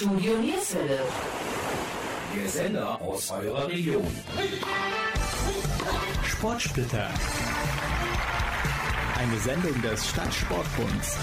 Studio Nierswelle. Der Sender aus eurer Region. Sportsplitter. Eine Sendung des Stadtsportbunds.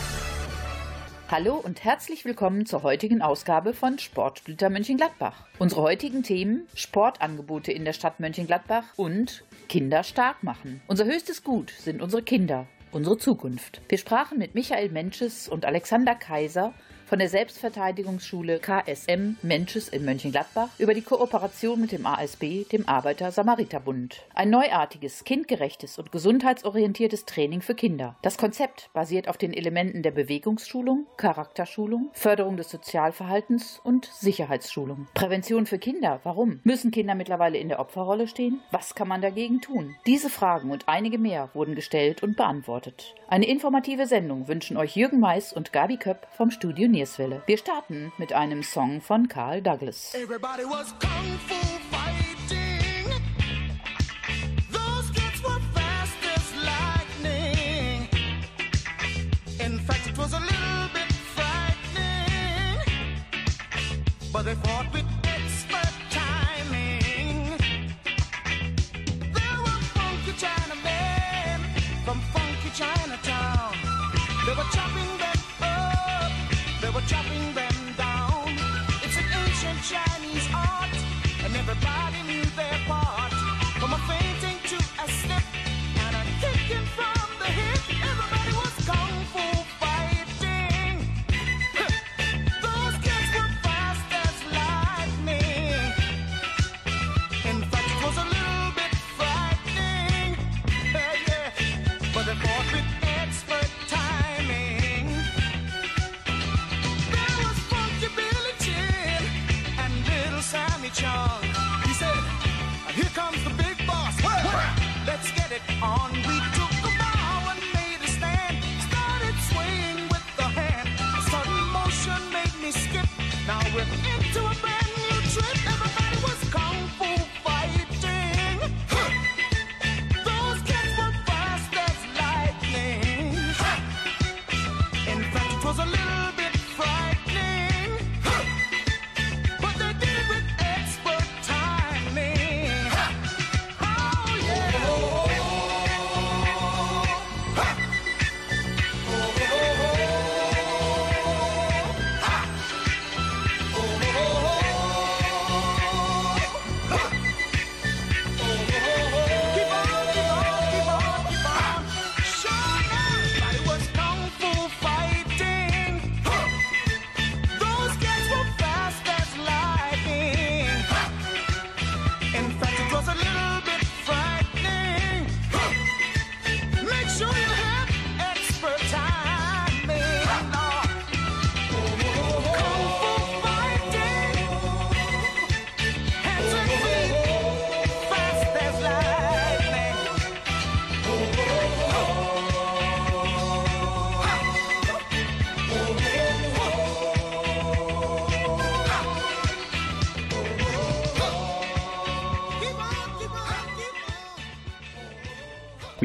Hallo und herzlich willkommen zur heutigen Ausgabe von Sportsplitter Mönchengladbach. Unsere heutigen Themen Sportangebote in der Stadt Mönchengladbach und Kinder stark machen. Unser höchstes Gut sind unsere Kinder, unsere Zukunft. Wir sprachen mit Michael Mensches und Alexander Kaiser von der Selbstverteidigungsschule KSM Mensches in Mönchengladbach über die Kooperation mit dem ASB, dem Arbeiter-Samariter-Bund. Ein neuartiges, kindgerechtes und gesundheitsorientiertes Training für Kinder. Das Konzept basiert auf den Elementen der Bewegungsschulung, Charakterschulung, Förderung des Sozialverhaltens und Sicherheitsschulung. Prävention für Kinder. Warum? Müssen Kinder mittlerweile in der Opferrolle stehen? Was kann man dagegen tun? Diese Fragen und einige mehr wurden gestellt und beantwortet. Eine informative Sendung wünschen euch Jürgen Mais und Gabi Köpp vom Studio Nierswelle. Wir starten mit einem Song von Carl Douglas. Everybody was kung fu fighting. Those kids were fast as lightning. In fact, it was a little bit frightening. But they fought with everybody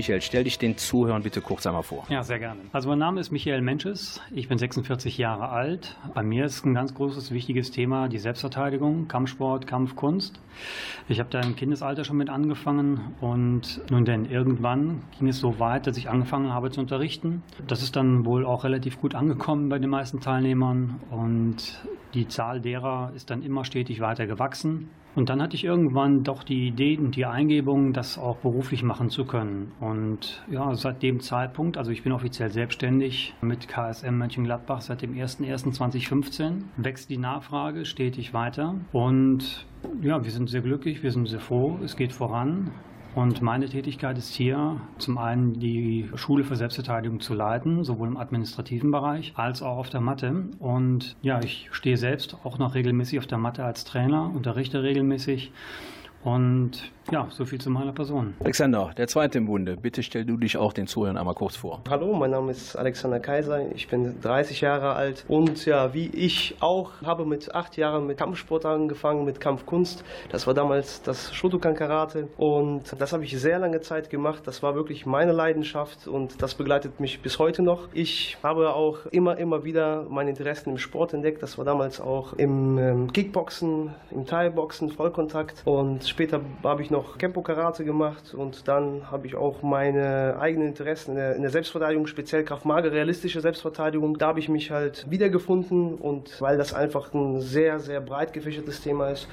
Michael, stell dich den Zuhörern bitte kurz einmal vor. Ja, sehr gerne. Also mein Name ist Michael Mensches. Ich bin 46 Jahre alt. Bei mir ist ein ganz großes, wichtiges Thema die Selbstverteidigung, Kampfsport, Kampfkunst. Ich habe da im Kindesalter schon mit angefangen und nun denn irgendwann ging es so weit, dass ich angefangen habe zu unterrichten. Das ist dann wohl auch relativ gut angekommen bei den meisten Teilnehmern und die Zahl derer ist dann immer stetig weiter gewachsen. Und dann hatte ich irgendwann doch die Idee und die Eingebung, das auch beruflich machen zu können. Und ja, seit dem Zeitpunkt, also ich bin offiziell selbstständig mit KSM Mönchengladbach seit dem 01.01.2015, wächst die Nachfrage stetig weiter. Und ja, wir sind sehr glücklich, wir sind sehr froh, es geht voran. Und meine Tätigkeit ist hier zum einen die Schule für Selbstverteidigung zu leiten, sowohl im administrativen Bereich als auch auf der Matte. Und ja, ich stehe selbst auch noch regelmäßig auf der Matte als Trainer, unterrichte regelmäßig Und ja, so viel zu meiner Person. Alexander, der zweite im Bunde, bitte stell du dich auch den Zuhörern einmal kurz vor. Hallo, mein Name ist Alexander Kaiser, ich bin 30 Jahre alt und ja, wie ich auch, habe mit acht Jahren mit Kampfsport angefangen, mit Kampfkunst. Das war damals das Shotokan Karate und das habe ich sehr lange Zeit gemacht. Das war wirklich meine Leidenschaft und das begleitet mich bis heute noch. Ich habe auch immer, immer wieder meine Interessen im Sport entdeckt. Das war damals auch im ähm, Kickboxen, im Thai-Boxen, Vollkontakt und später habe ich noch Kempo Karate gemacht und dann habe ich auch meine eigenen Interessen in der, in der Selbstverteidigung, speziell Kraft Mager, realistische Selbstverteidigung. Da habe ich mich halt wiedergefunden und weil das einfach ein sehr, sehr breit gefächertes Thema ist.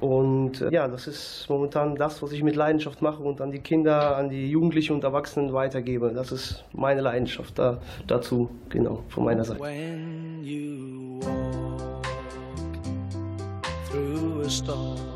Und äh, ja, das ist momentan das, was ich mit Leidenschaft mache und an die Kinder, an die Jugendlichen und Erwachsenen weitergebe. Das ist meine Leidenschaft da, dazu, genau, von meiner Seite. When you walk through a storm,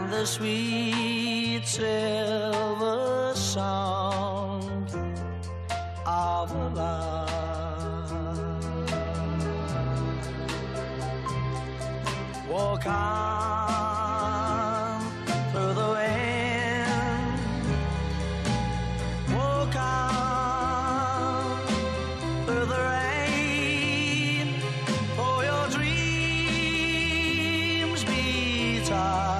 and the sweet silver sound of lark. Walk on through the wind. Oh, Walk on through the rain. For your dreams be tossed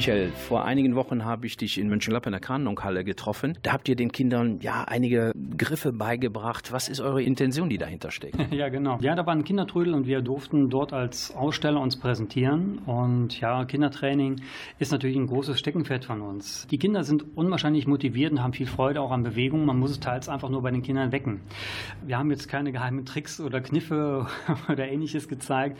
Michael, vor einigen Wochen habe ich dich in Mönchengladbach in der Kanonhalle getroffen. Da habt ihr den Kindern ja einige Griffe beigebracht. Was ist eure Intention, die dahinter steckt? Ja, genau. Ja, da war ein Kindertrödel und wir durften dort als Aussteller uns präsentieren. Und ja, Kindertraining ist natürlich ein großes Steckenpferd von uns. Die Kinder sind unwahrscheinlich motiviert und haben viel Freude auch an Bewegung. Man muss es teils einfach nur bei den Kindern wecken. Wir haben jetzt keine geheimen Tricks oder Kniffe oder ähnliches gezeigt,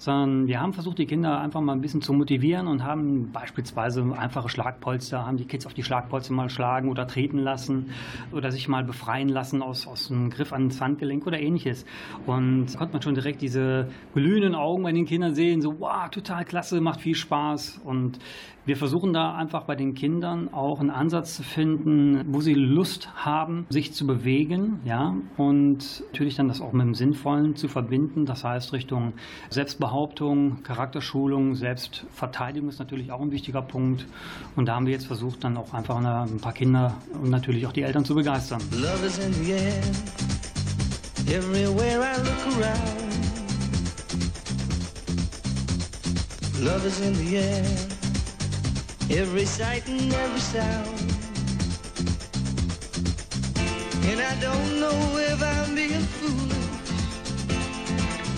sondern wir haben versucht, die Kinder einfach mal ein bisschen zu motivieren und haben beispielsweise einfache Schlagpolster, haben die Kids auf die Schlagpolster mal schlagen oder treten lassen oder sich mal befreien lassen aus, aus einem Griff ans Handgelenk oder ähnliches. Und da konnte man schon direkt diese glühenden Augen bei den Kindern sehen, so, wow, total klasse, macht viel Spaß. Und wir versuchen da einfach bei den Kindern auch einen Ansatz zu finden, wo sie Lust haben, sich zu bewegen, ja, und natürlich dann das auch mit dem Sinnvollen zu verbinden. Das heißt Richtung Selbstbehauptung, Charakterschulung, Selbstverteidigung ist natürlich auch ein wichtiger Punkt. Und da haben wir jetzt versucht, dann auch einfach ein paar Kinder und natürlich auch die Eltern zu begeistern. Love is in the air. Everywhere I look around. Love is in the air. Every sight and every sound. And I don't know if I'm being foolish.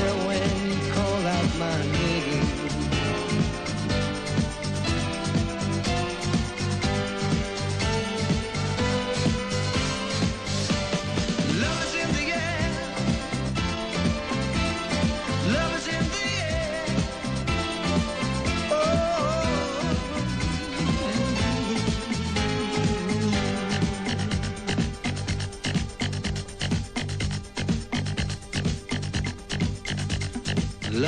And it's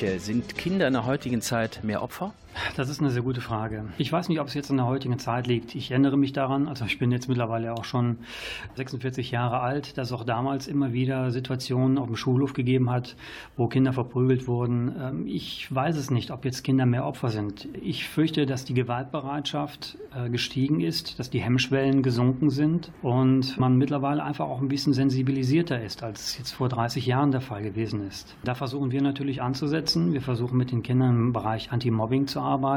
Michael, sind Kinder in der heutigen Zeit mehr Opfer? Das ist eine sehr gute Frage. Ich weiß nicht, ob es jetzt in der heutigen Zeit liegt. Ich erinnere mich daran, also ich bin jetzt mittlerweile auch schon 46 Jahre alt, dass es auch damals immer wieder Situationen auf dem Schulhof gegeben hat, wo Kinder verprügelt wurden. Ähm, Ich weiß es nicht, ob jetzt Kinder mehr Opfer sind. Ich fürchte, dass die Gewaltbereitschaft äh, gestiegen ist, dass die Hemmschwellen gesunken sind und man mittlerweile einfach auch ein bisschen sensibilisierter ist, als es jetzt vor 30 Jahren der Fall gewesen ist. Da versuchen wir natürlich anzusetzen. Wir versuchen mit den Kindern im Bereich Anti-Mobbing zu arbeiten.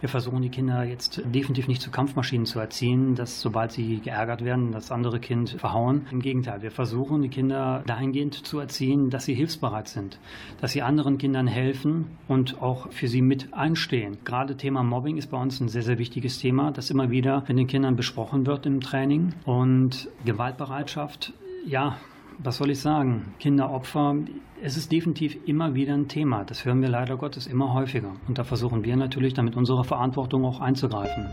Wir versuchen die Kinder jetzt definitiv nicht zu Kampfmaschinen zu erziehen, dass sobald sie geärgert werden, das andere Kind verhauen. Im Gegenteil, wir versuchen die Kinder dahingehend zu erziehen, dass sie hilfsbereit sind, dass sie anderen Kindern helfen und auch für sie mit einstehen. Gerade Thema Mobbing ist bei uns ein sehr, sehr wichtiges Thema, das immer wieder mit den Kindern besprochen wird im Training. Und Gewaltbereitschaft, ja, was soll ich sagen? Kinderopfer, es ist definitiv immer wieder ein Thema. Das hören wir leider Gottes immer häufiger. Und da versuchen wir natürlich damit unsere Verantwortung auch einzugreifen.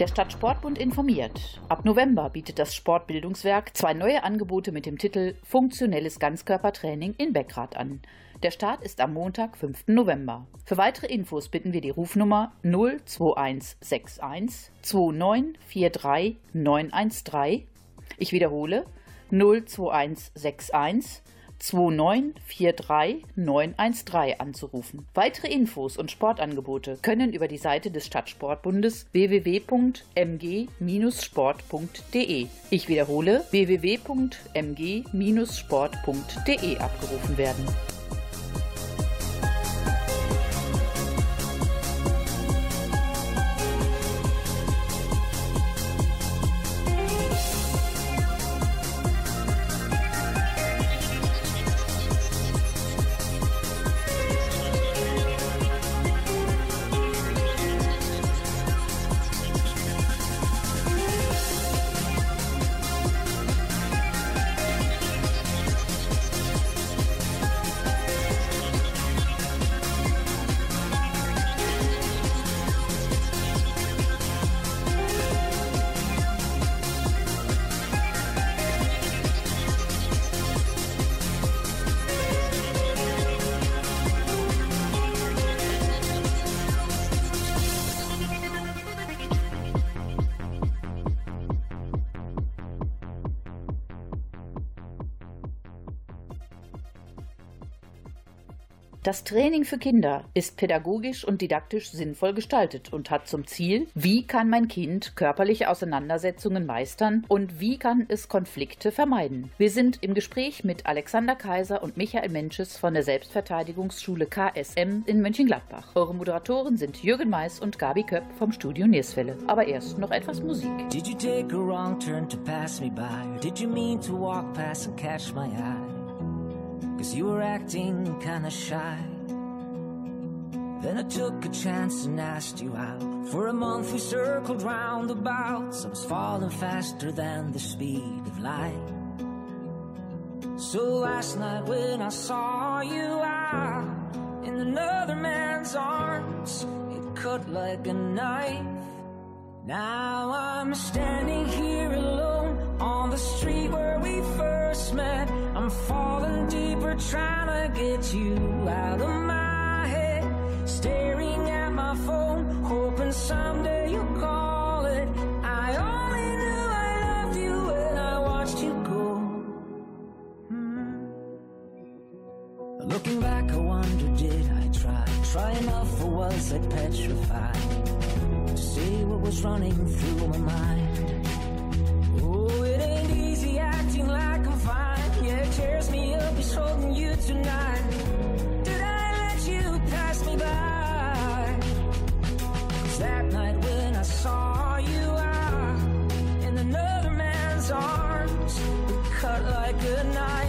Der Stadtsportbund informiert. Ab November bietet das Sportbildungswerk zwei neue Angebote mit dem Titel Funktionelles Ganzkörpertraining in Beckrad an. Der Start ist am Montag, 5. November. Für weitere Infos bitten wir die Rufnummer 02161 2943 913. Ich wiederhole 02161 2943 913 anzurufen. Weitere Infos und Sportangebote können über die Seite des Stadtsportbundes www.mg-sport.de. Ich wiederhole www.mg-sport.de abgerufen werden. Das Training für Kinder ist pädagogisch und didaktisch sinnvoll gestaltet und hat zum Ziel, wie kann mein Kind körperliche Auseinandersetzungen meistern und wie kann es Konflikte vermeiden. Wir sind im Gespräch mit Alexander Kaiser und Michael Mensches von der Selbstverteidigungsschule KSM in Mönchengladbach. Eure Moderatoren sind Jürgen Mais und Gabi Köpp vom Studio Nierswelle. Aber erst noch etwas Musik. Did you take a wrong turn to pass me by? Did you mean to walk past and catch my eye? Cause you were acting kinda shy. Then I took a chance and asked you out. For a month we circled roundabouts. I was falling faster than the speed of light. So last night when I saw you out in another man's arms, it cut like a knife. Now I'm standing here alone on the street where we first met. I'm falling deeper, trying to get you out of my head. Staring at my phone, hoping someday you'll call it. I only knew I loved you when I watched you go. Hmm. Looking back, I wonder did I try? Try enough, or was I petrified? To see what was running through my mind. Like I'm fine. Yeah, tears me up, it's holding you tonight. Did I let you pass me by? that night when I saw you in another man's arms, cut like a knife.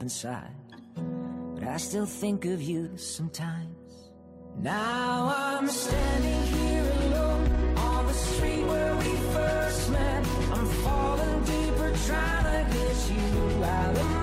Inside. But I still think of you sometimes. Now I'm standing here alone on the street where we first met. I'm falling deeper, trying to get you out of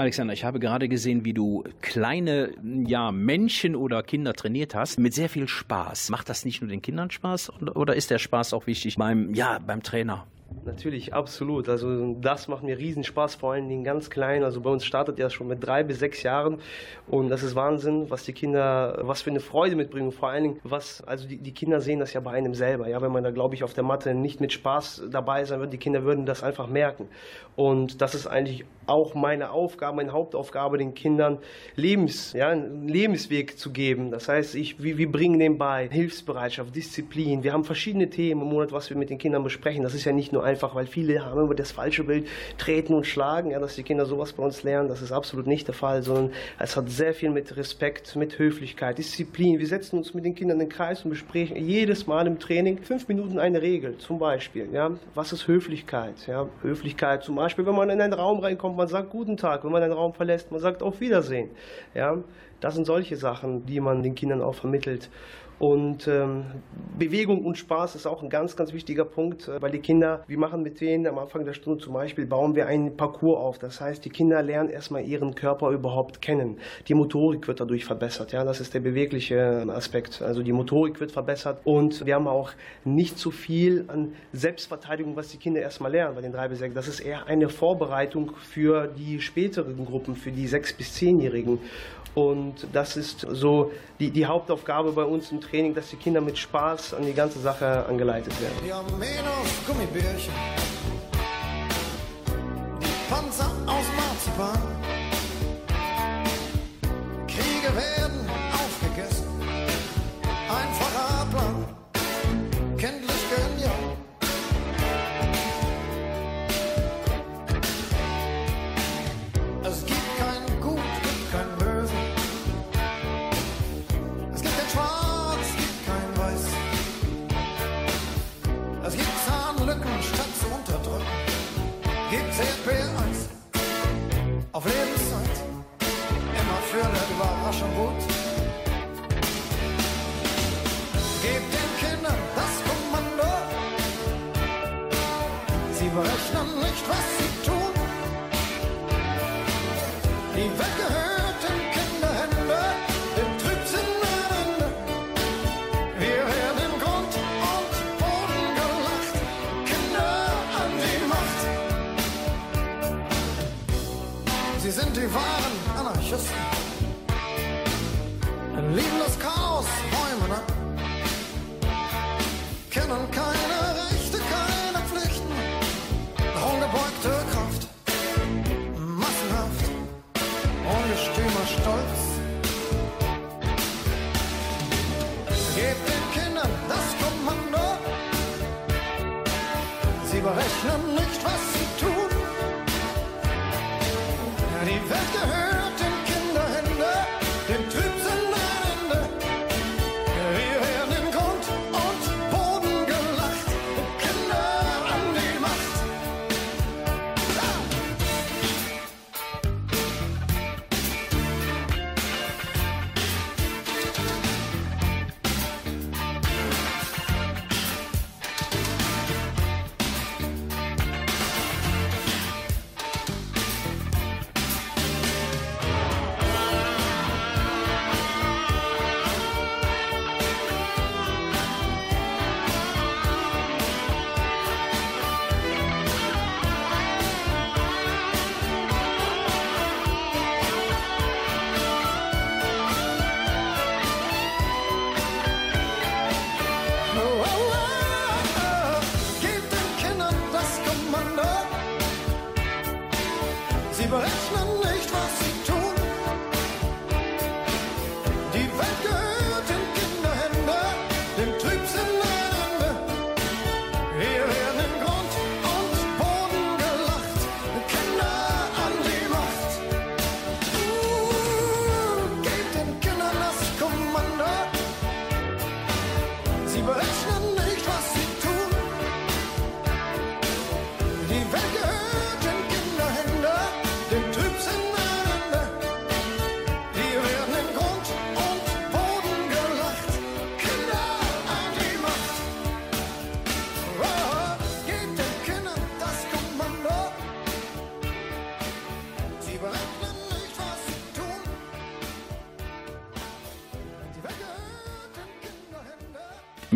Alexander, ich habe gerade gesehen, wie du kleine ja, Männchen oder Kinder trainiert hast, mit sehr viel Spaß. Macht das nicht nur den Kindern Spaß oder ist der Spaß auch wichtig beim, ja, beim Trainer? Natürlich, absolut. Also das macht mir riesen Spaß, vor allen Dingen ganz klein. Also bei uns startet ja schon mit drei bis sechs Jahren und das ist Wahnsinn, was die Kinder, was für eine Freude mitbringen. Vor allen Dingen, was, also die, die Kinder sehen das ja bei einem selber. Ja, wenn man da, glaube ich, auf der Matte nicht mit Spaß dabei sein wird, die Kinder würden das einfach merken. Und das ist eigentlich auch meine Aufgabe, meine Hauptaufgabe, den Kindern Lebens, ja, einen Lebensweg zu geben. Das heißt, ich, wir, wir bringen dem bei Hilfsbereitschaft, Disziplin. Wir haben verschiedene Themen im Monat, was wir mit den Kindern besprechen. Das ist ja nicht nur einfach, weil viele haben immer das falsche Bild, treten und schlagen, ja, dass die Kinder sowas bei uns lernen. Das ist absolut nicht der Fall, sondern es hat sehr viel mit Respekt, mit Höflichkeit, Disziplin. Wir setzen uns mit den Kindern in den Kreis und besprechen jedes Mal im Training fünf Minuten eine Regel. Zum Beispiel, ja, was ist Höflichkeit? Ja, Höflichkeit zum Beispiel, wenn man in einen Raum reinkommt, man sagt guten Tag. Wenn man den Raum verlässt, man sagt auf Wiedersehen. Ja, das sind solche Sachen, die man den Kindern auch vermittelt. Und ähm, Bewegung und Spaß ist auch ein ganz, ganz wichtiger Punkt, äh, weil die Kinder, wir machen mit denen am Anfang der Stunde zum Beispiel, bauen wir einen Parcours auf. Das heißt, die Kinder lernen erstmal ihren Körper überhaupt kennen. Die Motorik wird dadurch verbessert. Ja, das ist der bewegliche Aspekt. Also die Motorik wird verbessert und wir haben auch nicht so viel an Selbstverteidigung, was die Kinder erstmal lernen bei den drei bis sechs. Das ist eher eine Vorbereitung für die späteren Gruppen, für die sechs bis zehnjährigen. Und das ist so die, die Hauptaufgabe bei uns im Training, dass die Kinder mit Spaß an die ganze Sache angeleitet werden. Die Armeen aus Gummibärchen, die Panzer aus Marzipan.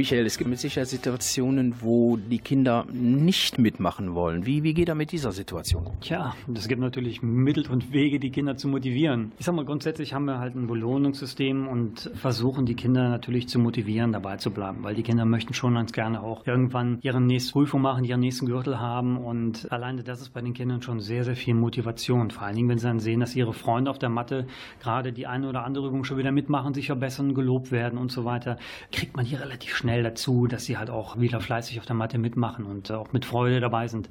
Michael, es gibt mit Sicherheit Situationen, wo die Kinder nicht mitmachen wollen. Wie, wie geht er mit dieser Situation? Tja, es gibt natürlich Mittel und Wege, die Kinder zu motivieren. Ich sag mal, grundsätzlich haben wir halt ein Belohnungssystem und versuchen die Kinder natürlich zu motivieren, dabei zu bleiben, weil die Kinder möchten schon ganz gerne auch irgendwann ihre nächste Prüfung machen, ihren nächsten Gürtel haben und alleine das ist bei den Kindern schon sehr, sehr viel Motivation. Vor allen Dingen, wenn sie dann sehen, dass ihre Freunde auf der Matte gerade die eine oder andere Übung schon wieder mitmachen, sich verbessern, gelobt werden und so weiter, kriegt man hier relativ schnell schnell dazu, dass sie halt auch wieder fleißig auf der Matte mitmachen und auch mit Freude dabei sind.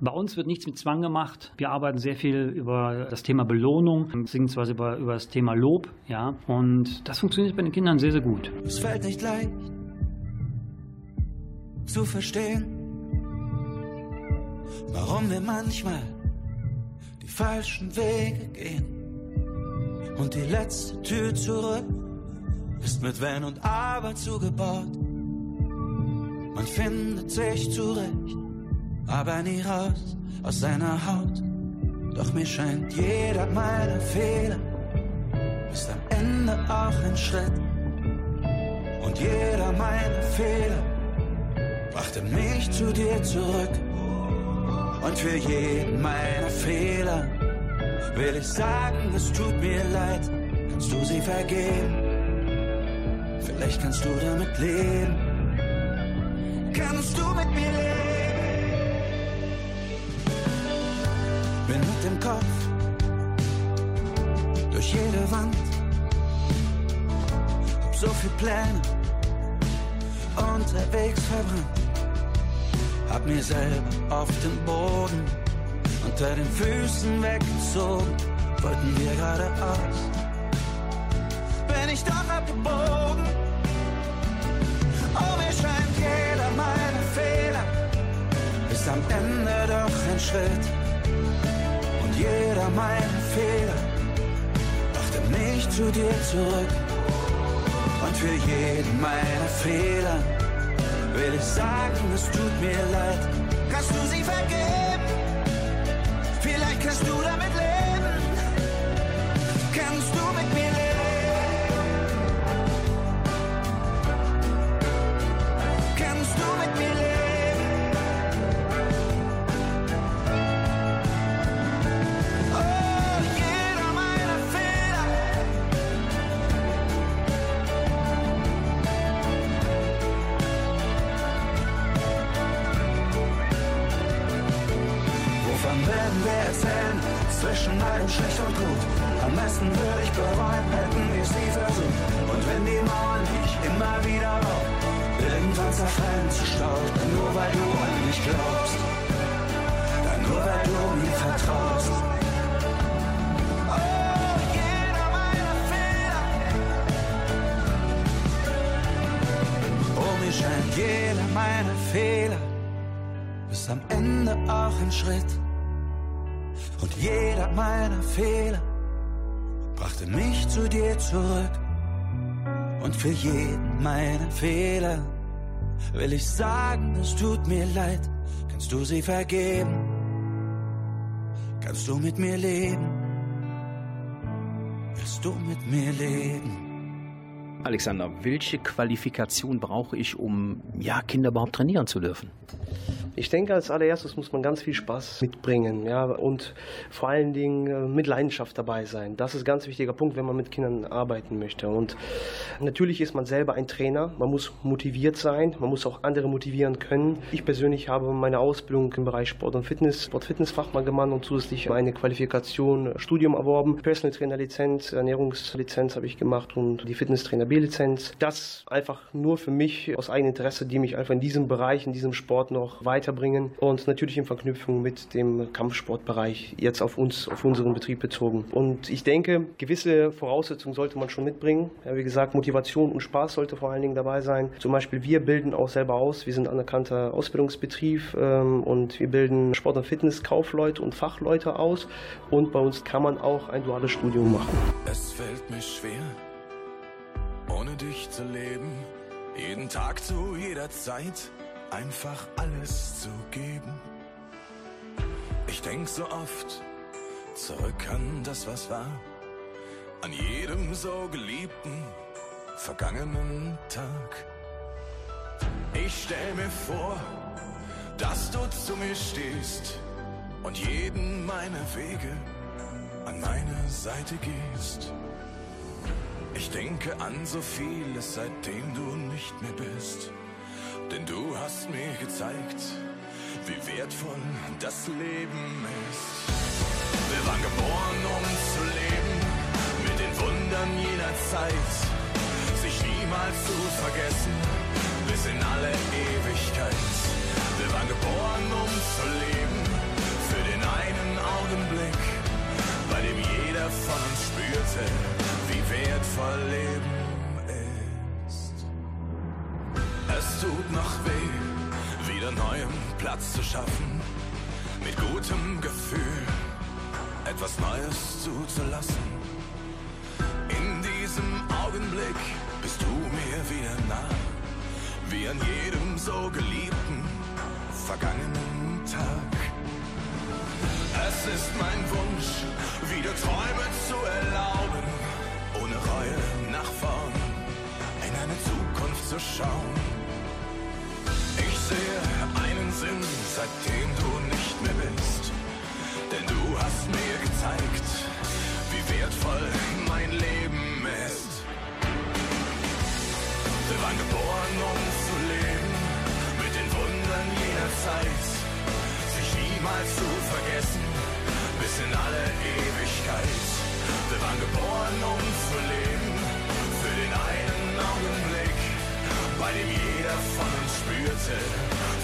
Bei uns wird nichts mit Zwang gemacht. Wir arbeiten sehr viel über das Thema Belohnung, beziehungsweise über, über das Thema Lob, ja. Und das funktioniert bei den Kindern sehr, sehr gut. Es fällt nicht leicht zu verstehen, warum wir manchmal die falschen Wege gehen. Und die letzte Tür zurück ist mit Wenn und Aber zugebaut. Man findet sich zurecht, aber nie raus aus seiner Haut. Doch mir scheint jeder meiner Fehler ist am Ende auch ein Schritt. Und jeder meiner Fehler brachte mich zu dir zurück. Und für jeden meiner Fehler will ich sagen, es tut mir leid. Kannst du sie vergeben? Vielleicht kannst du damit leben. Kannst du mit mir leben? Bin mit dem Kopf durch jede Wand. Hab so viel Pläne unterwegs verbrannt. Hab mir selber auf den Boden unter den Füßen weggezogen. Wollten wir geradeaus. Bin ich doch abgebogen. Am Ende doch ein Schritt. Und jeder meiner Fehler brachte mich zu dir zurück. Und für jeden meiner Fehler will ich sagen, es tut mir leid. Kannst du sie vergeben? Vielleicht kannst du damit leben. Meisten würde ich bereuen, hätten wir es nie versucht. Und wenn die Mauern, die ich immer wieder baue, irgendwann zerfallen zu Staub, dann nur weil du an mich glaubst. Dann nur weil du mir vertraust. Oh, jeder meiner Fehler. Oh, mir scheint jeder meiner Fehler ist am Ende auch ein Schritt. Und jeder meiner Fehler brachte mich zu dir zurück. Und für jeden meiner Fehler will ich sagen, es tut mir leid. Kannst du sie vergeben? Kannst du mit mir leben? Willst du mit mir leben? Alexander, welche Qualifikation brauche ich, um ja, Kinder überhaupt trainieren zu dürfen? Ich denke, als allererstes muss man ganz viel Spaß mitbringen, ja, und vor allen Dingen äh, mit Leidenschaft dabei sein. Das ist ein ganz wichtiger Punkt, wenn man mit Kindern arbeiten möchte. Und natürlich ist man selber ein Trainer. Man muss motiviert sein. Man muss auch andere motivieren können. Ich persönlich habe meine Ausbildung im Bereich Sport und Fitness, Sport-Fitness-Fachmann gemacht und zusätzlich eine Qualifikation, Studium erworben. Personal Trainer Lizenz, Ernährungslizenz habe ich gemacht und die Fitnesstrainer B-Lizenz. Das einfach nur für mich aus eigenem Interesse, die mich einfach in diesem Bereich, in diesem Sport noch weiterbringen und natürlich in Verknüpfung mit dem Kampfsportbereich jetzt auf uns, auf unseren Betrieb bezogen. Und ich denke, gewisse Voraussetzungen sollte man schon mitbringen. Ja, wie gesagt, Motivation und Spaß sollte vor allen Dingen dabei sein. Zum Beispiel wir bilden auch selber aus. Wir sind anerkannter Ausbildungsbetrieb ähm, und wir bilden Sport- und Fitnesskaufleute und Fachleute aus. Und bei uns kann man auch ein duales Studium machen. Es fällt mir schwer, ohne dich zu leben. Jeden Tag zu jeder Zeit einfach alles zu geben. Ich denk so oft zurück an das, was war. An jedem so geliebten, vergangenen Tag. Ich stell mir vor, dass du zu mir stehst und jeden meiner Wege an meine Seite gehst. Ich denke an so vieles, seitdem du nicht mehr bist. Denn du hast mir gezeigt, wie wertvoll das Leben ist. Wir waren geboren, um zu leben, mit den Wundern jener Zeit, sich niemals zu vergessen, bis in alle Ewigkeit. Wir waren geboren, um zu leben, Platz zu schaffen, mit gutem Gefühl etwas Neues zuzulassen. In diesem Augenblick bist du mir wieder nah, wie an jedem so geliebten vergangenen Tag. Es ist mein Wunsch, wieder Träume zu erlauben, ohne Reue nach vorn in eine Zukunft zu schauen. Sehe einen Sinn, seitdem du nicht mehr bist, denn du hast mir gezeigt, wie wertvoll mein Leben ist. Wir waren geboren, um zu leben, mit den Wundern jener Zeit, sich niemals zu vergessen, bis in alle Ewigkeit. Wir waren geboren, um zu leben, für den einen Augenblick, bei dem jeder von uns spürte,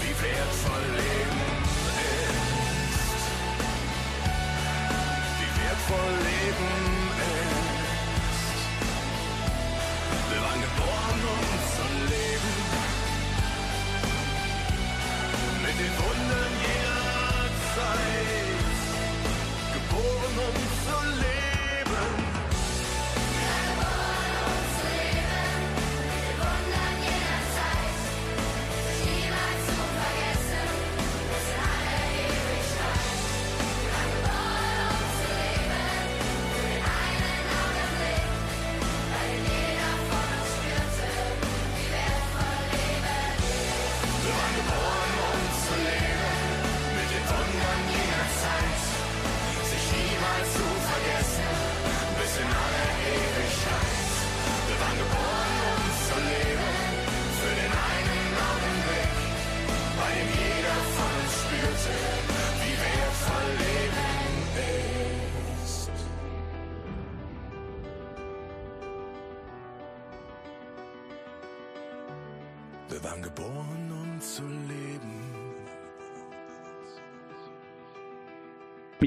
wie wertvoll Leben ist. Wie wertvoll Leben ist. Wir waren geboren, um zu leben. Mit den Wundern jener Zeit. Geboren, um zu leben.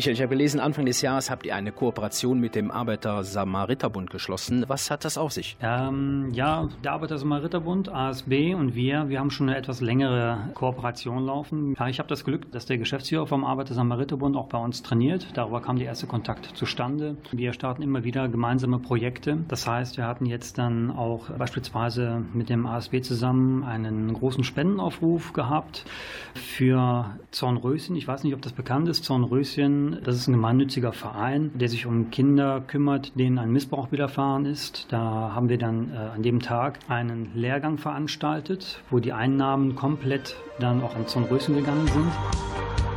Michael, ich habe gelesen, Anfang des Jahres habt ihr eine Kooperation mit dem Arbeiter-Samariter-Bund geschlossen. Was hat das auf sich? Ähm, ja, der Arbeiter-Samariter-Bund, ASB und wir, wir haben schon eine etwas längere Kooperation laufen. Ich habe das Glück, dass der Geschäftsführer vom Arbeiter-Samariter-Bund auch bei uns trainiert. Darüber kam der erste Kontakt zustande. Wir starten immer wieder gemeinsame Projekte. Das heißt, wir hatten jetzt dann auch beispielsweise mit dem ASB zusammen einen großen Spendenaufruf gehabt für Zornröschen. Ich weiß nicht, ob das bekannt ist. Zornröschen, das ist ein gemeinnütziger Verein, der sich um Kinder kümmert, denen ein Missbrauch widerfahren ist. Da haben wir dann äh, an dem Tag einen Lehrgang veranstaltet, wo die Einnahmen komplett dann auch an Zornröschen gegangen sind.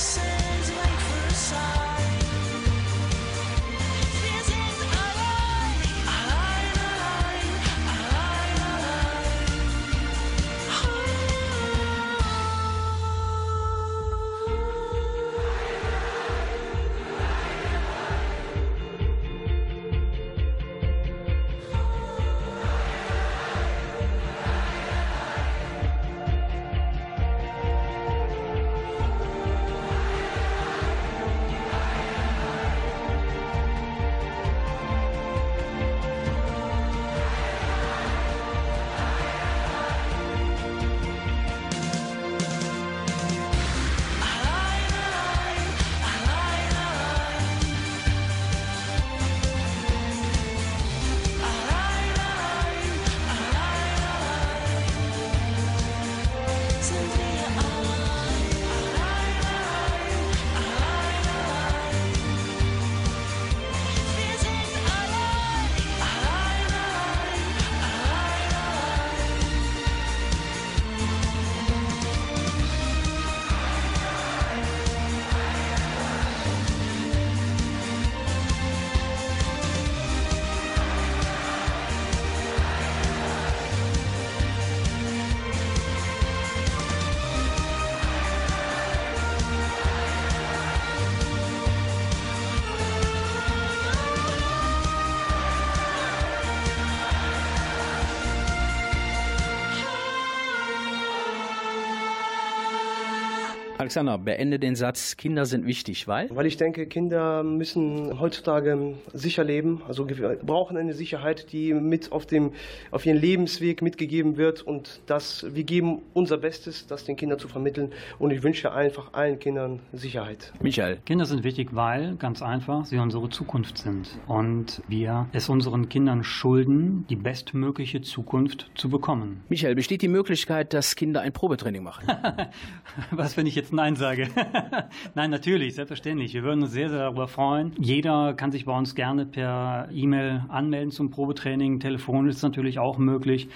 Say. Alexander, beende den Satz, Kinder sind wichtig, weil? Weil ich denke, Kinder müssen heutzutage sicher leben, also wir brauchen eine Sicherheit, die mit auf, dem, auf ihren Lebensweg mitgegeben wird und das, wir geben unser Bestes, das den Kindern zu vermitteln und ich wünsche einfach allen Kindern Sicherheit. Michael. Kinder sind wichtig, weil, ganz einfach, sie unsere Zukunft sind. Und wir es unseren Kindern schulden, die bestmögliche Zukunft zu bekommen. Michael, besteht die Möglichkeit, dass Kinder ein Probetraining machen? Was, wenn ich jetzt Nein sage? Nein, natürlich, selbstverständlich. Wir würden uns sehr, sehr darüber freuen. Jeder kann sich bei uns gerne per E-Mail anmelden zum Probetraining. Telefon ist natürlich auch möglich.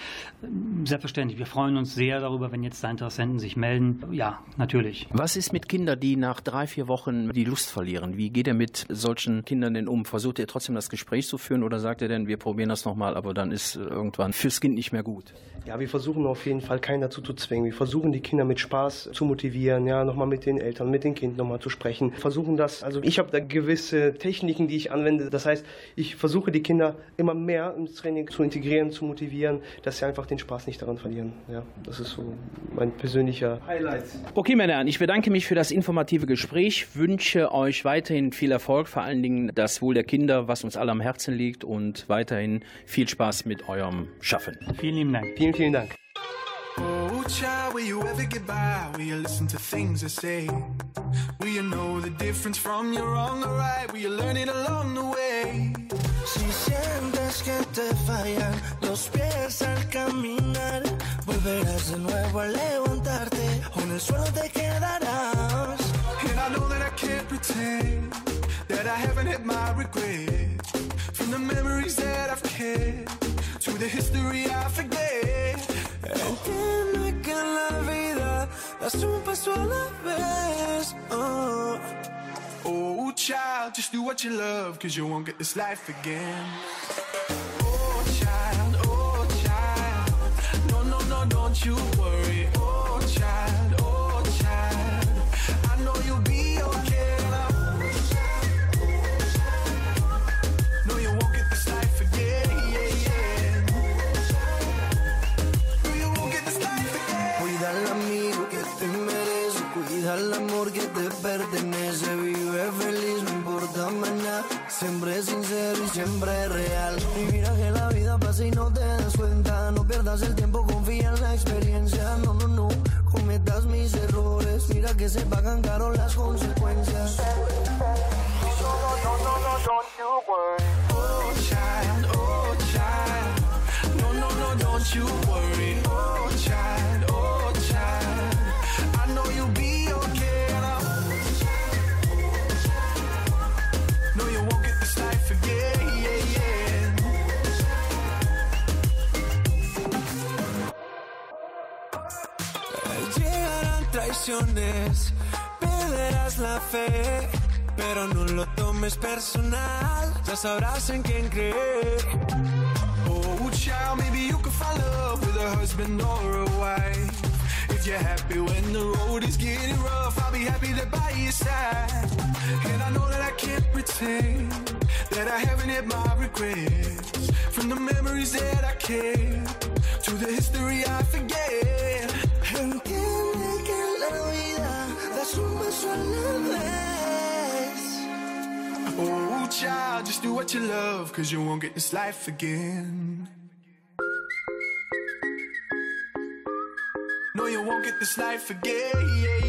Selbstverständlich. Wir freuen uns sehr darüber, wenn jetzt da Interessenten sich melden. Ja, natürlich. Was ist mit Kindern, die nach drei, vier Wochen die Lust verlieren? Wie geht er mit solchen Kindern denn um? Versucht er trotzdem das Gespräch zu führen oder sagt er denn, wir probieren das nochmal, aber dann ist irgendwann fürs Kind nicht mehr gut? Ja, wir versuchen auf jeden Fall keinen dazu zu zwingen. Wir versuchen die Kinder mit Spaß zu motivieren, ja, nochmal mit den Eltern, mit den Kindern nochmal zu sprechen. Versuchen das, also ich habe da gewisse Techniken, die ich anwende. Das heißt, ich versuche die Kinder immer mehr ins Training zu integrieren, zu motivieren, dass sie einfach den Spaß nicht daran verlieren. Ja, das ist so mein persönlicher Highlight. Okay, meine Herren, ich bedanke mich für das informative Gespräch, wünsche euch weiterhin viel Erfolg, vor allen Dingen das Wohl der Kinder, was uns alle am Herzen liegt und weiterhin viel Spaß mit eurem Schaffen. Vielen lieben Dank. Vielen, vielen Dank. Child, will you ever get by? Will you listen to things I say? Will you know the difference from your wrong or right? Will you learn it along the way? Si sientes que te fallan los pies al caminar, volverás de nuevo a levantarte o en el suelo te quedarás. And I know that I can't pretend that I haven't had my regrets. From the memories that I've kept to the history I forget. Das un paso a la vez. Oh. Oh, child, just do what you love, cause you won't get this life again. Oh, child, oh, child. No, no, no, don't you el amor que te pertenece, vive feliz, no importa mañana, siempre sincero y siempre real. Y mira que la vida pasa y no te das cuenta, no pierdas el tiempo, confía en la experiencia, no, no, no. Cometas mis errores, mira que se pagan caro las consecuencias. Oh, child, oh, child. No, no, no, don't you worry. Oh, child, Llegarán perderás la fe, pero no lo tomes personal, ya sabrás en quién creer. Oh, child, maybe you could find love with a husband or a wife. If you're happy when the road is getting rough, I'll be happy to by your side. And I know that I can't pretend that I haven't had my regrets. From the memories that I kept to the history I forget. Entiende Oh, child, just do what you love, cause you won't get this life again. No, you won't get this life again. Yeah.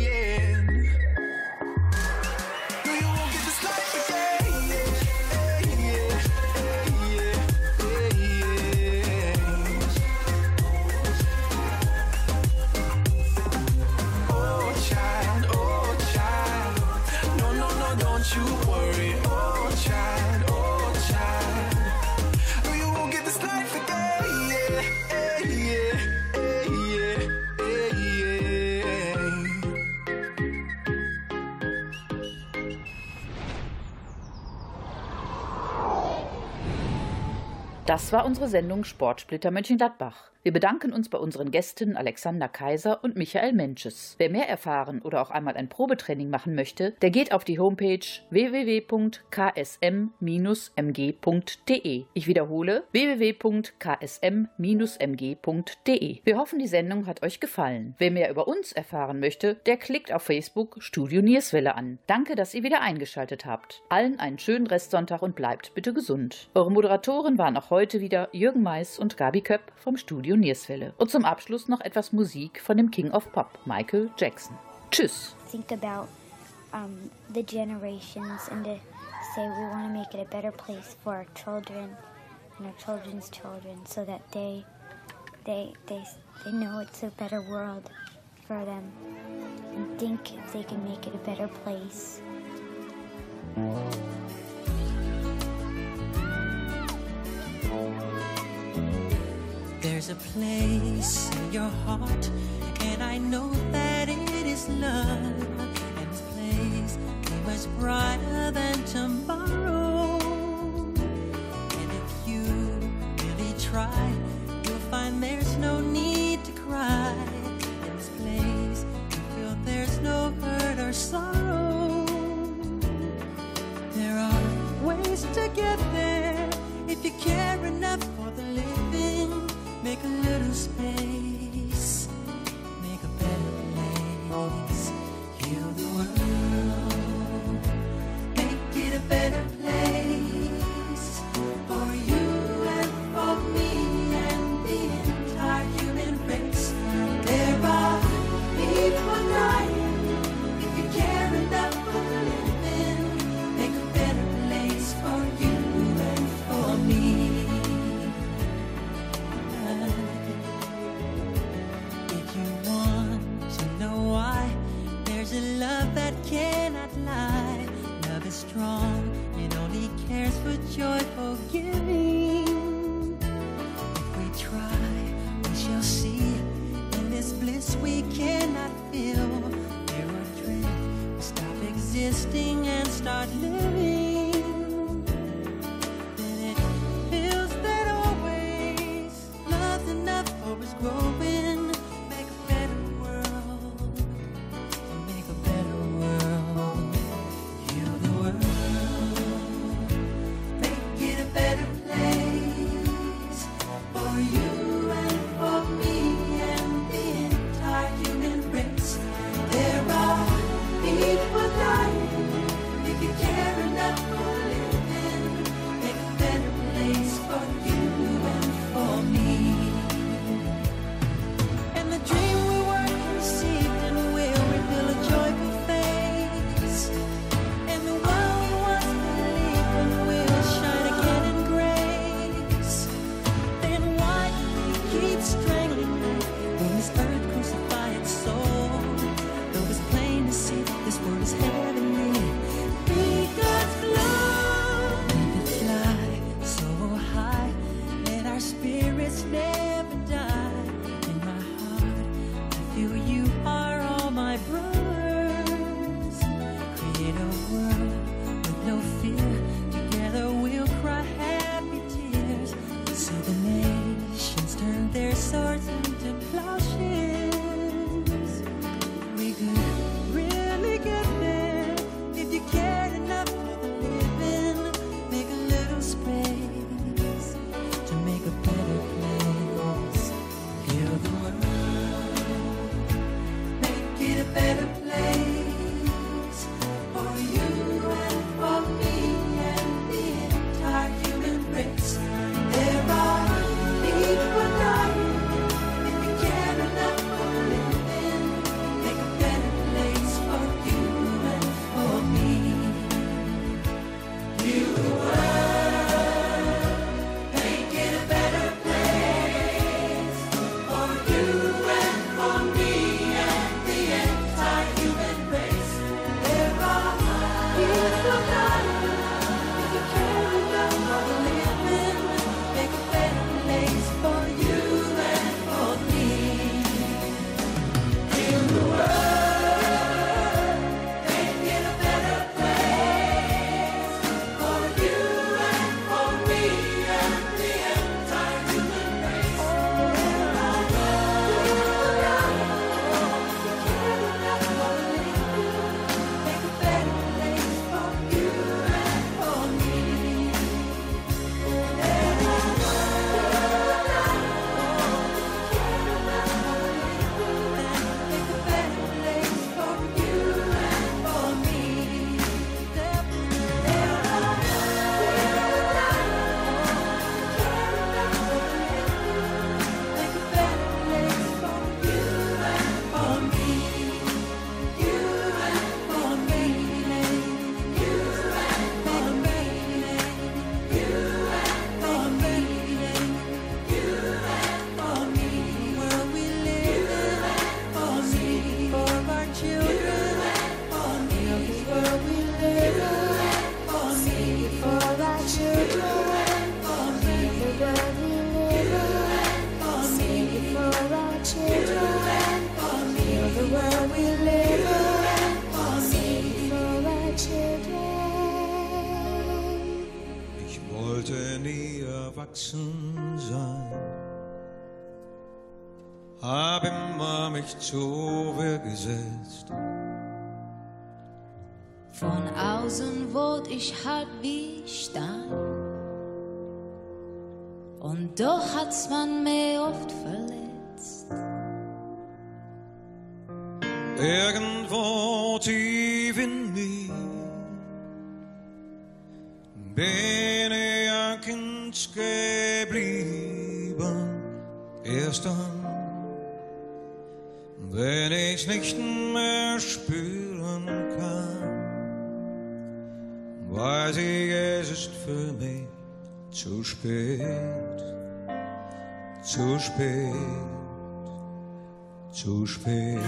Das war unsere Sendung Sportsplitter Mönchengladbach. Wir bedanken uns bei unseren Gästen Alexander Kaiser und Michael Mensches. Wer mehr erfahren oder auch einmal ein Probetraining machen möchte, der geht auf die Homepage www.ksm-mg.de. Ich wiederhole www.ksm-mg.de. Wir hoffen, die Sendung hat euch gefallen. Wer mehr über uns erfahren möchte, der klickt auf Facebook Studio Nierswelle an. Danke, dass ihr wieder eingeschaltet habt. Allen einen schönen Restsonntag und bleibt bitte gesund. Eure Moderatoren waren auch heute wieder Jürgen Mais und Gabi Köpp vom Studio Nierswelle. Und zum Abschluss noch etwas Musik von dem King of Pop, Michael Jackson. Tschüss. think about um, the generations and to say we want to make it a better place for our children and our children's children so that they they they they know it's a better world for them and think if they can make it a better place. There's a place in your heart, and I know that it is love. And this place is much brighter than tomorrow. And if you really try, you'll find there's no need to cry. In this place, you feel there's no hurt or sorrow. There are ways to get there if you care enough. Make a little space, make a better place. Heal the world, make it a better doch hat's man mir oft verletzt. Irgendwo tief in mir bin ich ein Kind geblieben. Erst dann, wenn ich's nicht mehr spüren kann, weiß ich, es ist für mich zu spät zu spät, zu spät.